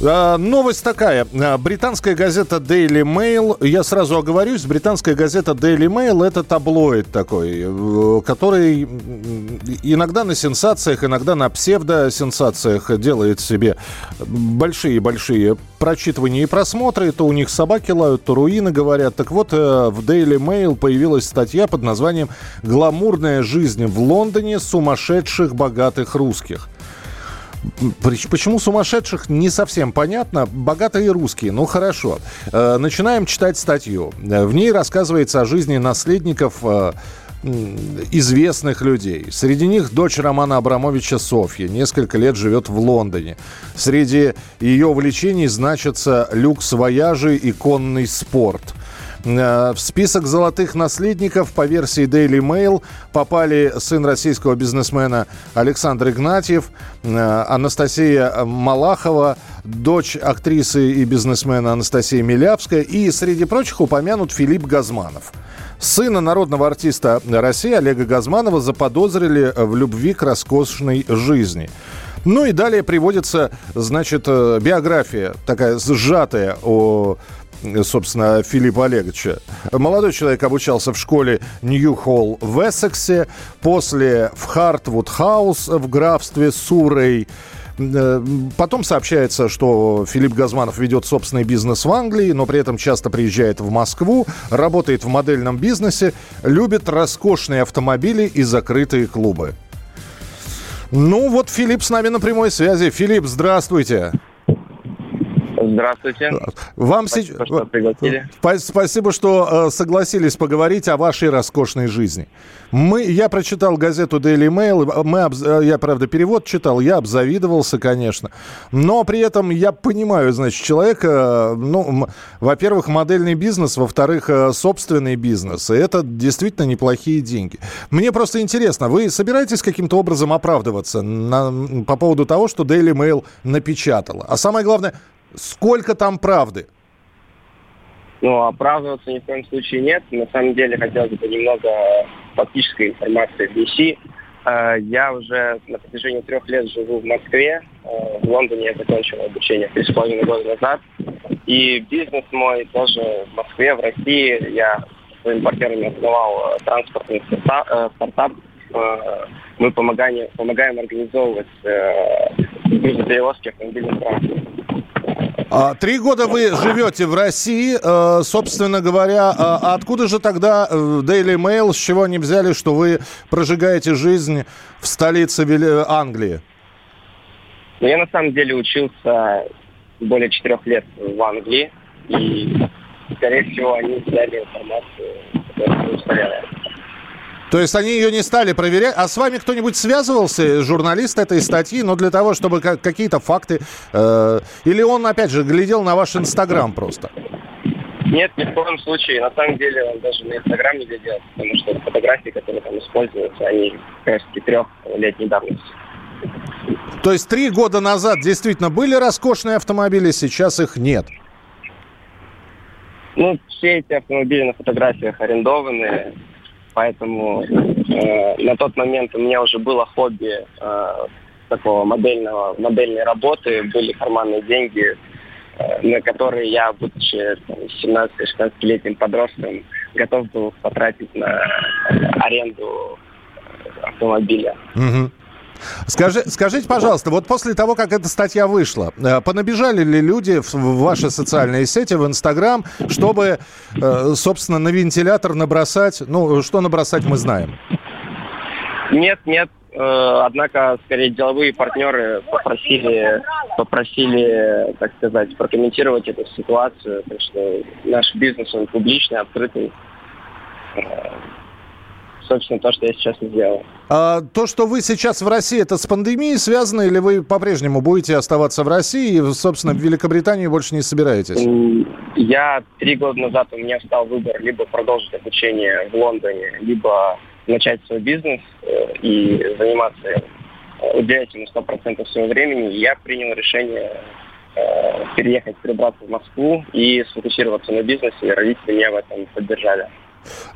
новость такая. А, британская газета Daily Mail, я сразу оговорюсь, британская газета Daily Mail это таблоид такой, э, который иногда на сенсациях, иногда на псевдосенсациях делает себе большие-большие прочитывания и просмотры. То у них собаки лают, то руины говорят. Так вот, э, в Daily Mail появилась статья под названием «Гламурная жизнь в Лондоне сумасшедших богатых русских». Почему сумасшедших, не совсем понятно. Богатые русские, ну хорошо. Э, начинаем читать статью. В ней рассказывается о жизни наследников э, известных людей. Среди них дочь Романа Абрамовича Софья. Несколько лет живет в Лондоне. Среди ее увлечений значатся люкс-вояжи и конный спорт – Э, в список золотых наследников по версии Daily Mail попали сын российского бизнесмена Александр Игнатьев, э, Анастасия Малахова, дочь актрисы и бизнесмена Анастасия Милявская и, среди прочих, упомянут Филипп Газманов. Сына народного артиста России Олега Газманова заподозрили в любви к роскошной жизни. Ну и далее приводится, значит, э, биография такая сжатая о собственно, Филиппа Олеговича. Молодой человек обучался в школе Нью-Холл в Эссексе, после в Хартвуд Хаус в графстве Сурей. Э, потом сообщается, что Филипп Газманов ведет собственный бизнес в Англии, но при этом часто приезжает в Москву, работает в модельном бизнесе, любит роскошные автомобили и закрытые клубы. Ну вот Филипп с нами на прямой связи. Филипп, здравствуйте. Здравствуйте. Вам спасибо, что пригласили. Спасибо, что э, согласились поговорить о вашей роскошной жизни. Мы, я прочитал газету Daily Mail, мы, э, я, правда, перевод читал, я обзавидовался, конечно. Но при этом я понимаю, значит, человека, ну, во-первых, модельный бизнес, во-вторых, э, собственный бизнес. И это действительно неплохие деньги. Мне просто интересно, вы собираетесь каким-то образом оправдываться на, по поводу того, что Daily Mail напечатала? А самое главное, Сколько там правды? Ну, оправдываться ни в коем случае нет. На самом деле хотелось бы немного фактической информации внести. Э, я уже на протяжении трех лет живу в Москве. Э, в Лондоне я закончил обучение три с половиной года назад. И бизнес мой тоже в Москве, в России. Я своими партнерами основал э, транспортный стартап. Мы помогаем, помогаем организовывать грузоперевозки автомобильным транспортом. А, три года вы живете в России, э, собственно говоря. А, откуда же тогда э, Daily Mail, с чего они взяли, что вы прожигаете жизнь в столице Англии? Ну, я на самом деле учился более четырех лет в Англии. И, скорее всего, они взяли информацию, которую. То есть они ее не стали проверять. А с вами кто-нибудь связывался, журналист этой статьи, но для того, чтобы какие-то факты... Э, или он, опять же, глядел на ваш Инстаграм просто? Нет, ни в коем случае. На самом деле он даже на Инстаграм не глядел, потому что фотографии, которые там используются, они таки трехлетней давности. То есть три года назад действительно были роскошные автомобили, сейчас их нет? Ну, все эти автомобили на фотографиях арендованные, поэтому э, на тот момент у меня уже было хобби э, такого модельного, модельной работы, были карманные деньги, э, на которые я, будучи 17-16-летним подростком, готов был потратить на аренду автомобиля. Угу. Скажи, скажите, пожалуйста, вот после того, как эта статья вышла, э, понабежали ли люди в ваши социальные сети, в Инстаграм, чтобы, э, собственно, на вентилятор набросать? Ну, что набросать, мы знаем. Нет, нет. Э, однако, скорее, деловые партнеры попросили, попросили, так сказать, прокомментировать эту ситуацию, потому что наш бизнес, он публичный, открытый собственно, то, что я сейчас сделал. А, то, что вы сейчас в России, это с пандемией связано, или вы по-прежнему будете оставаться в России и, собственно, в Великобританию больше не собираетесь? Я три года назад, у меня стал выбор либо продолжить обучение в Лондоне, либо начать свой бизнес э, и заниматься, э, уделять ему 100% своего времени, я принял решение э, переехать, перебраться в Москву и сфокусироваться на бизнесе, и родители меня в этом поддержали.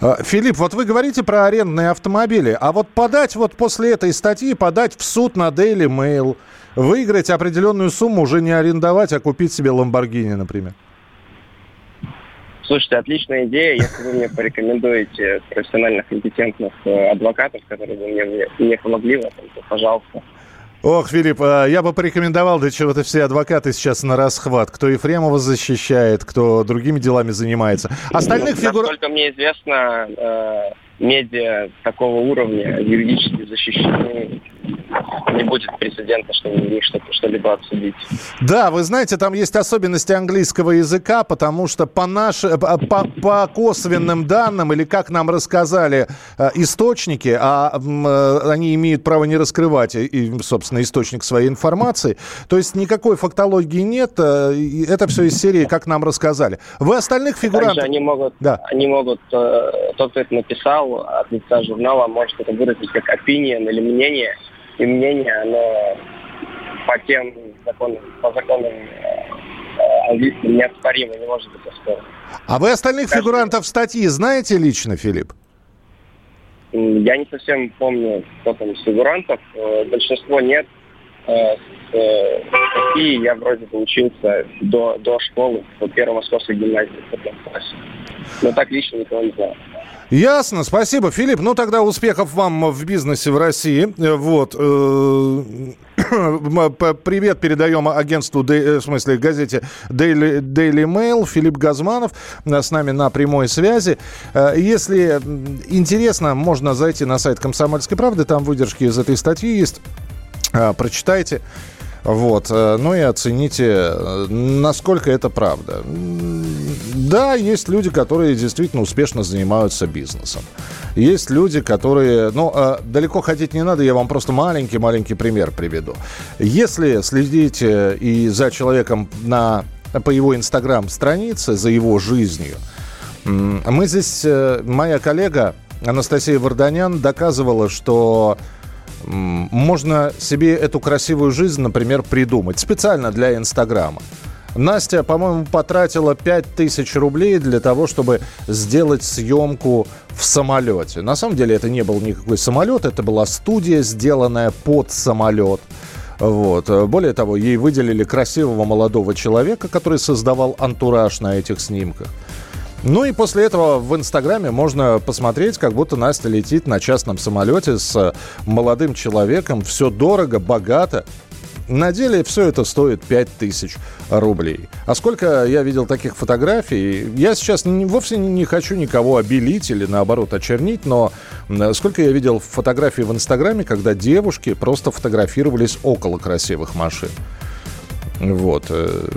А, Филипп, вот вы говорите про арендные автомобили, а вот подать вот после этой статьи, подать в суд на Daily Mail, выиграть определенную сумму, уже не арендовать, а купить себе Ламборгини, например? Слушайте, отличная идея. Если вы мне порекомендуете профессиональных, компетентных э, адвокатов, которые бы мне, мне помогли в этом, то пожалуйста. Ох, Филипп, а, я бы порекомендовал, да чего-то все адвокаты сейчас на расхват. Кто Ефремова защищает, кто другими делами занимается. Остальных ну, фигур... Насколько мне известно, э, медиа такого уровня юридически защищены не будет прецедента, что что-то что-либо обсудить. Да, вы знаете, там есть особенности английского языка, потому что по, наш, по, по косвенным данным, или как нам рассказали э, источники, а э, они имеют право не раскрывать, и, собственно, источник своей информации, то есть никакой фактологии нет, э, это все из серии, как нам рассказали. Вы остальных фигурантов... Также они могут, да. они могут, тот, кто это написал от лица журнала, может это выразить как opinion или мнение, и мнение, оно по тем законам, по законам э, английским неоспоримо, не может быть оспорено. А вы остальных Каждый... фигурантов статьи знаете лично, Филипп? Я не совсем помню, кто там из фигурантов. Э, большинство нет. Э, статьи я вроде бы учился до, до школы, в первой московской гимназии в классе. Но так лично никого не знаю. Ясно, спасибо, Филипп. Ну тогда успехов вам в бизнесе в России. Вот. Э, привет передаем агентству, э, в смысле газете Daily, Daily Mail. Филипп Газманов с нами на прямой связи. Э, если интересно, можно зайти на сайт Комсомольской правды. Там выдержки из этой статьи есть. Прочитайте. Вот. Ну и оцените, насколько это правда. Да, есть люди, которые действительно успешно занимаются бизнесом. Есть люди, которые... Ну, э, далеко ходить не надо, я вам просто маленький-маленький пример приведу. Если следить и за человеком на, по его инстаграм-странице, за его жизнью, мы здесь... Э, моя коллега Анастасия Варданян доказывала, что можно себе эту красивую жизнь, например, придумать специально для Инстаграма. Настя, по-моему, потратила 5000 рублей для того, чтобы сделать съемку в самолете. На самом деле это не был никакой самолет, это была студия, сделанная под самолет. Вот. Более того, ей выделили красивого молодого человека, который создавал антураж на этих снимках. Ну и после этого в Инстаграме можно посмотреть, как будто Настя летит на частном самолете с молодым человеком. Все дорого, богато. На деле все это стоит 5000 рублей. А сколько я видел таких фотографий, я сейчас не, вовсе не хочу никого обелить или наоборот очернить, но сколько я видел фотографий в Инстаграме, когда девушки просто фотографировались около красивых машин. Вот. Э,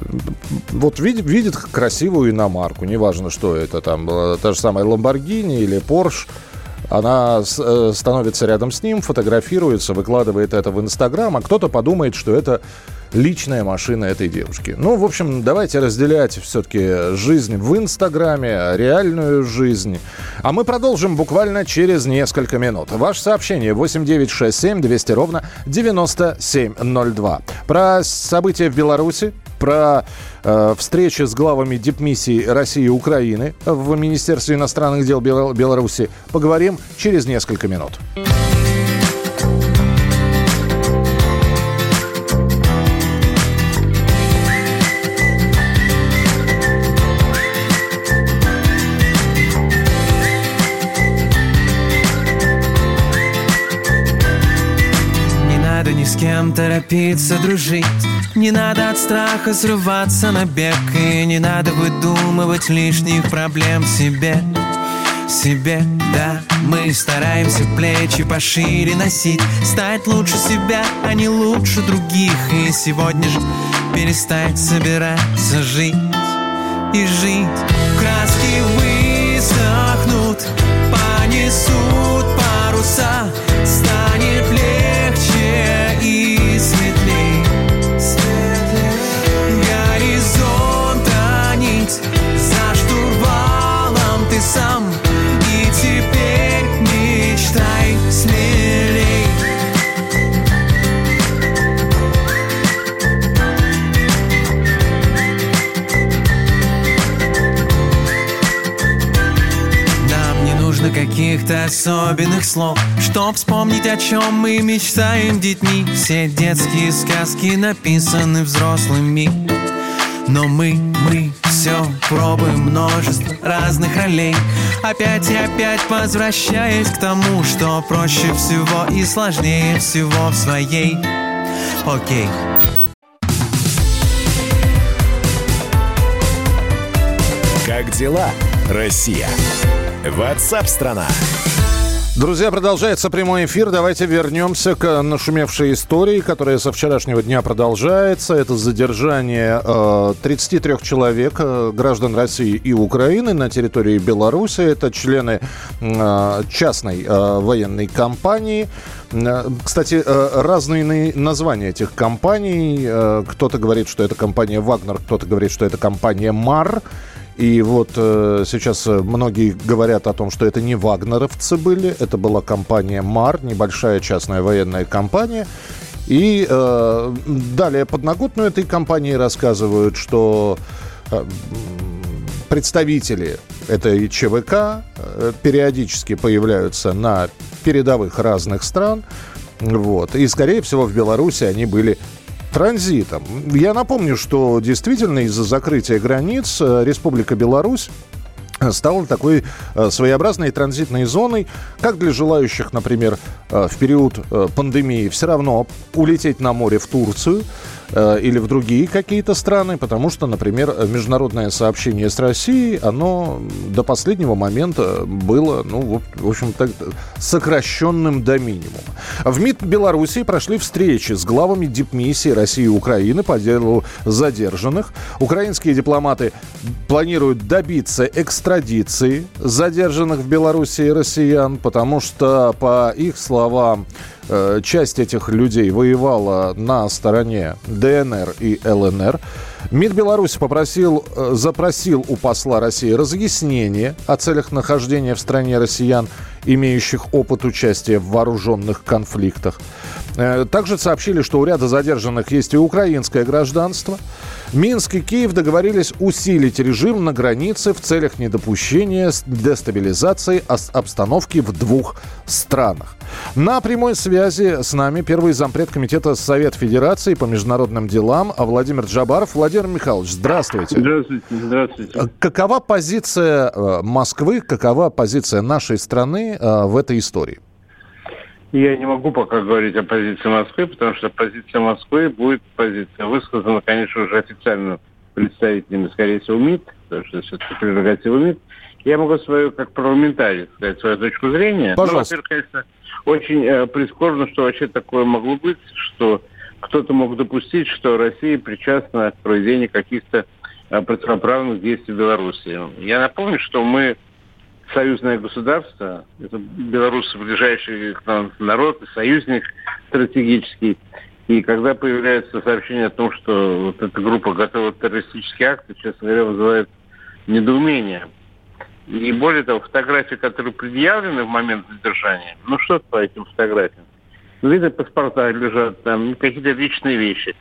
вот видит, видит красивую иномарку, неважно, что это там, э, та же самая Ламборгини или Порш, она э, становится рядом с ним, фотографируется, выкладывает это в Инстаграм, а кто-то подумает, что это личная машина этой девушки. Ну, в общем, давайте разделять все-таки жизнь в Инстаграме, реальную жизнь. А мы продолжим буквально через несколько минут. Ваше сообщение 8967 200 ровно 9702. Про события в Беларуси, про встречи с главами дипмиссий России и Украины в Министерстве иностранных дел Бел- Беларуси поговорим через несколько минут. С кем торопиться дружить. Не надо от страха срываться на бег И не надо выдумывать лишних проблем себе. Себе, да Мы стараемся плечи пошире носить. Стать лучше себя, а не лучше других. И сегодня же перестать собираться жить И жить. Краски высохнут, понесут паруса особенных слов. Чтоб вспомнить, о чем мы мечтаем детьми. Все детские сказки написаны взрослыми. Но мы, мы все пробуем множество разных ролей. Опять и опять возвращаясь к тому, что проще всего и сложнее всего в своей. Окей. Как дела, Россия? Ватсап-страна! Друзья, продолжается прямой эфир. Давайте вернемся к нашумевшей истории, которая со вчерашнего дня продолжается. Это задержание э, 33 человек, э, граждан России и Украины на территории Беларуси. Это члены э, частной э, военной компании. Э, кстати, э, разные названия этих компаний. Э, кто-то говорит, что это компания «Вагнер», кто-то говорит, что это компания «Мар». И вот э, сейчас многие говорят о том, что это не вагнеровцы были, это была компания МАР, небольшая частная военная компания. И э, далее подноготную этой компании рассказывают, что э, представители этой ЧВК э, периодически появляются на передовых разных стран. Вот. И, скорее всего, в Беларуси они были транзитом. Я напомню, что действительно из-за закрытия границ э, Республика Беларусь стала такой э, своеобразной транзитной зоной, как для желающих, например, э, в период пандемии все равно улететь на море в Турцию – Э, или в другие какие-то страны, потому что, например, международное сообщение с Россией, оно до последнего момента было, ну, в общем, так, сокращенным до минимума. В МИД Беларуси прошли встречи с главами дипмиссии России и Украины по делу задержанных. Украинские дипломаты планируют добиться экстрадиции задержанных в Беларуси россиян, потому что, по их словам, часть этих людей воевала на стороне ДНР и ЛНР. МИД Беларуси попросил, э, запросил у посла России разъяснение о целях нахождения в стране россиян, имеющих опыт участия в вооруженных конфликтах. Э, также сообщили, что у ряда задержанных есть и украинское гражданство. Минск и Киев договорились усилить режим на границе в целях недопущения дестабилизации обстановки в двух странах. На прямой связи с нами первый зампред комитета Совет Федерации по международным делам Владимир Джабаров. Владимир Михайлович, здравствуйте. Здравствуйте, здравствуйте. Какова позиция э, Москвы, какова позиция нашей страны э, в этой истории? Я не могу пока говорить о позиции Москвы, потому что позиция Москвы будет позиция высказана, конечно, уже официально представителями, скорее всего, МИД, потому что все-таки прерогатива МИД. Я могу свою, как парламентарий, сказать свою точку зрения. Ну, Пожалуйста. Ну, во-первых, конечно, очень э, прискорбно, что вообще такое могло быть, что кто-то мог допустить, что Россия причастна к проведению каких-то э, противоправных действий в Беларуси. Я напомню, что мы союзное государство, это белорусы ближайший к нам народ союзник стратегический. И когда появляется сообщение о том, что вот эта группа готова террористические акты, честно говоря, вызывает недоумение. И более того, фотографии, которые предъявлены в момент задержания, ну что по этим фотографиям? Ну, видно, паспорта лежат, там какие-то личные вещи.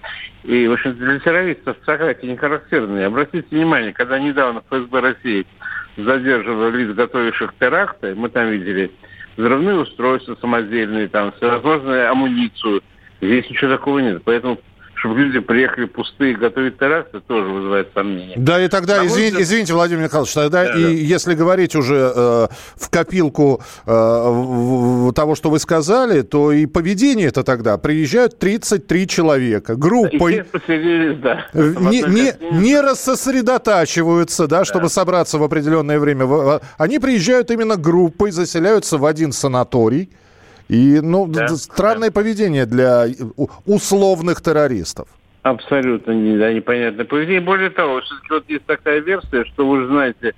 И, в общем, для террористов фотографии не характерные. Обратите внимание, когда недавно ФСБ России задерживали лиц, готовивших теракты. Мы там видели взрывные устройства самодельные, там, всевозможную амуницию. Здесь ничего такого нет. Поэтому чтобы люди приехали пустые готовить теракты, тоже вызывает сомнения. Да, и тогда, а извините, извините, Владимир Михайлович, тогда да, и да. если говорить уже э, в копилку э, в, в, того, что вы сказали, то и поведение это тогда. Приезжают 33 человека группой. И да. Не, не, не рассосредотачиваются, да, чтобы да. собраться в определенное время. Они приезжают именно группой, заселяются в один санаторий. И, ну, да, странное да. поведение для условных террористов. Абсолютно не, да, непонятное поведение. Более того, все-таки вот есть такая версия, что вы знаете,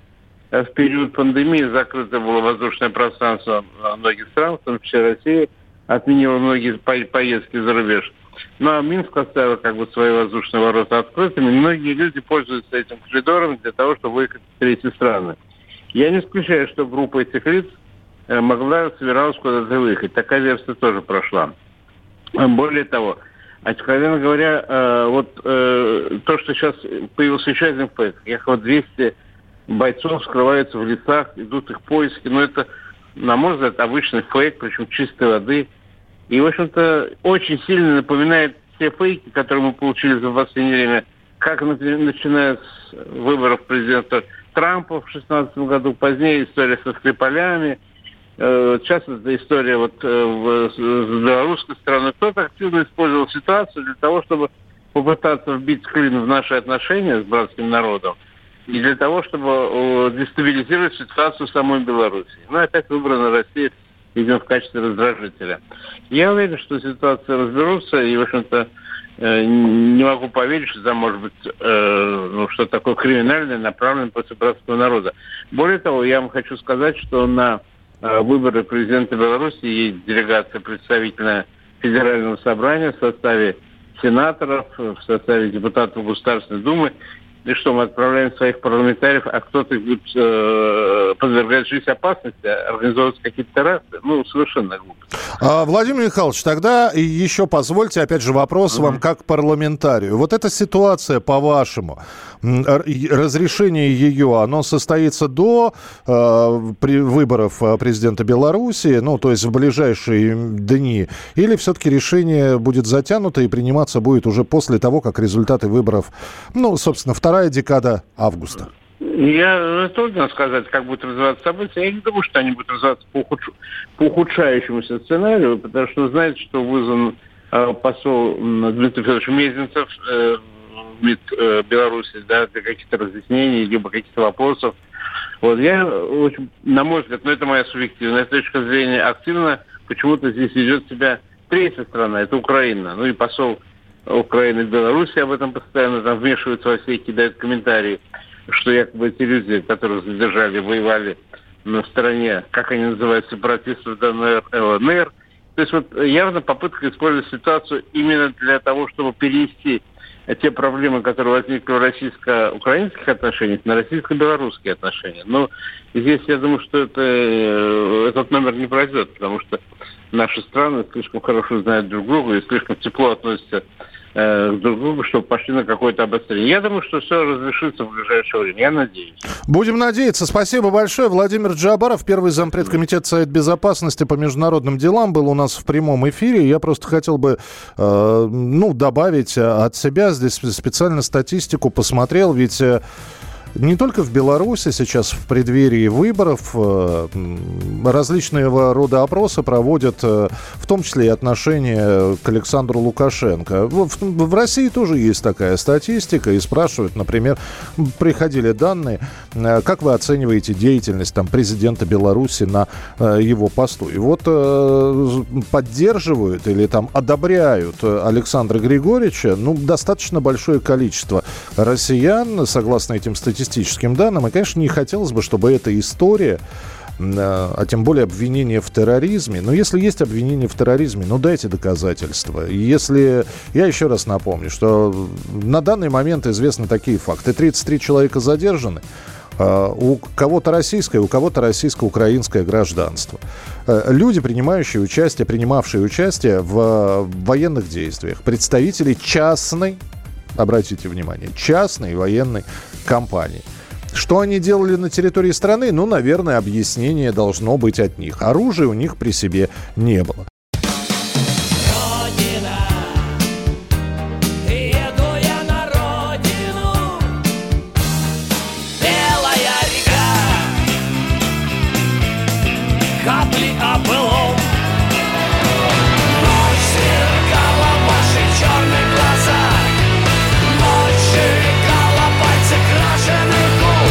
э, в период пандемии закрыто было воздушное пространство многих стран, в том числе Россия, отменила многие поездки за рубеж. Ну а Минск оставил как бы свои воздушные ворота открытыми. Многие люди пользуются этим коридором для того, чтобы выехать в третьи страны. Я не исключаю, что группа этих лиц могла, собиралась куда-то выехать. Такая версия тоже прошла. Более того, откровенно говоря, э, вот э, то, что сейчас появился еще один фейк, якобы 200 бойцов скрываются в лесах, идут их поиски, но это на мой взгляд, обычный фейк, причем чистой воды. И, в общем-то, очень сильно напоминает те фейки, которые мы получили за последнее время, как, начиная с выборов президента Трампа в 2016 году, позднее история со Скрипалями, э, сейчас это история вот э, с белорусской стороны. Кто-то активно использовал ситуацию для того, чтобы попытаться вбить клин в наши отношения с братским народом и для того, чтобы дестабилизировать ситуацию в самой Беларуси. Ну, опять выбрана Россия, видимо, в качестве раздражителя. Я уверен, что ситуация разберутся, и, в общем-то, э, не могу поверить, что там может быть э, ну, что такое криминальное, направленное против братского народа. Более того, я вам хочу сказать, что на выборы президента Беларуси есть делегация представительная Федерального собрания в составе сенаторов, в составе депутатов Государственной Думы и что, мы отправляем своих парламентариев, а кто-то их будет э, подвергать жизнь опасности, организовывать какие-то теракты? Ну, совершенно глупо. А, Владимир Михайлович, тогда еще позвольте, опять же, вопрос mm-hmm. вам как парламентарию. Вот эта ситуация, по-вашему, разрешение ее, оно состоится до э, при выборов э, президента Беларуси, ну, то есть в ближайшие дни, или все-таки решение будет затянуто и приниматься будет уже после того, как результаты выборов, ну, собственно, вторая декада августа? Я трудно сказать, как будут развиваться события. Я не думаю, что они будут развиваться по, ухудш... по ухудшающемуся сценарию, потому что знаете, что вызван э, посол Дмитрий Федорович Мезенцев э, МИД э, Беларуси, да, для каких-то разъяснений, либо каких-то вопросов. Вот я очень, на мой взгляд, но ну, это моя субъективная точка зрения, активно почему-то здесь ведет себя третья страна, это Украина. Ну и посол Украины в Беларуси об этом постоянно там вмешиваются во все, кидают комментарии, что якобы эти люди, которых задержали, воевали на стороне, как они называют, сепаратистов ДНР, ЛНР. То есть вот явно попытка использовать ситуацию именно для того, чтобы перевести те проблемы, которые возникли в российско-украинских отношениях, на российско-белорусские отношения. Но здесь я думаю, что это, э, этот номер не пройдет, потому что наши страны слишком хорошо знают друг друга и слишком тепло относятся э, друг другу, чтобы пошли на какое-то обострение. Я думаю, что все разрешится в ближайшее время. Я надеюсь. Будем надеяться. Спасибо большое. Владимир Джабаров, первый зампред комитета Совет Безопасности по международным делам, был у нас в прямом эфире. Я просто хотел бы э, ну, добавить от себя здесь специально статистику посмотрел, ведь э, не только в Беларуси сейчас в преддверии выборов э, различного рода опросы проводят, э, в том числе и отношения к Александру Лукашенко. В, в России тоже есть такая статистика, и спрашивают, например, приходили данные, э, как вы оцениваете деятельность там, президента Беларуси на его посту. И вот поддерживают или там одобряют Александра Григорьевича ну, достаточно большое количество россиян, согласно этим статистикам, статистическим данным. И, конечно, не хотелось бы, чтобы эта история а тем более обвинение в терроризме. Но если есть обвинение в терроризме, ну дайте доказательства. Если, я еще раз напомню, что на данный момент известны такие факты. 33 человека задержаны, а, у кого-то российское, у кого-то российско-украинское гражданство. Э, люди, принимающие участие, принимавшие участие в военных действиях, представители частной обратите внимание, частной военной компании. Что они делали на территории страны? Ну, наверное, объяснение должно быть от них. Оружия у них при себе не было.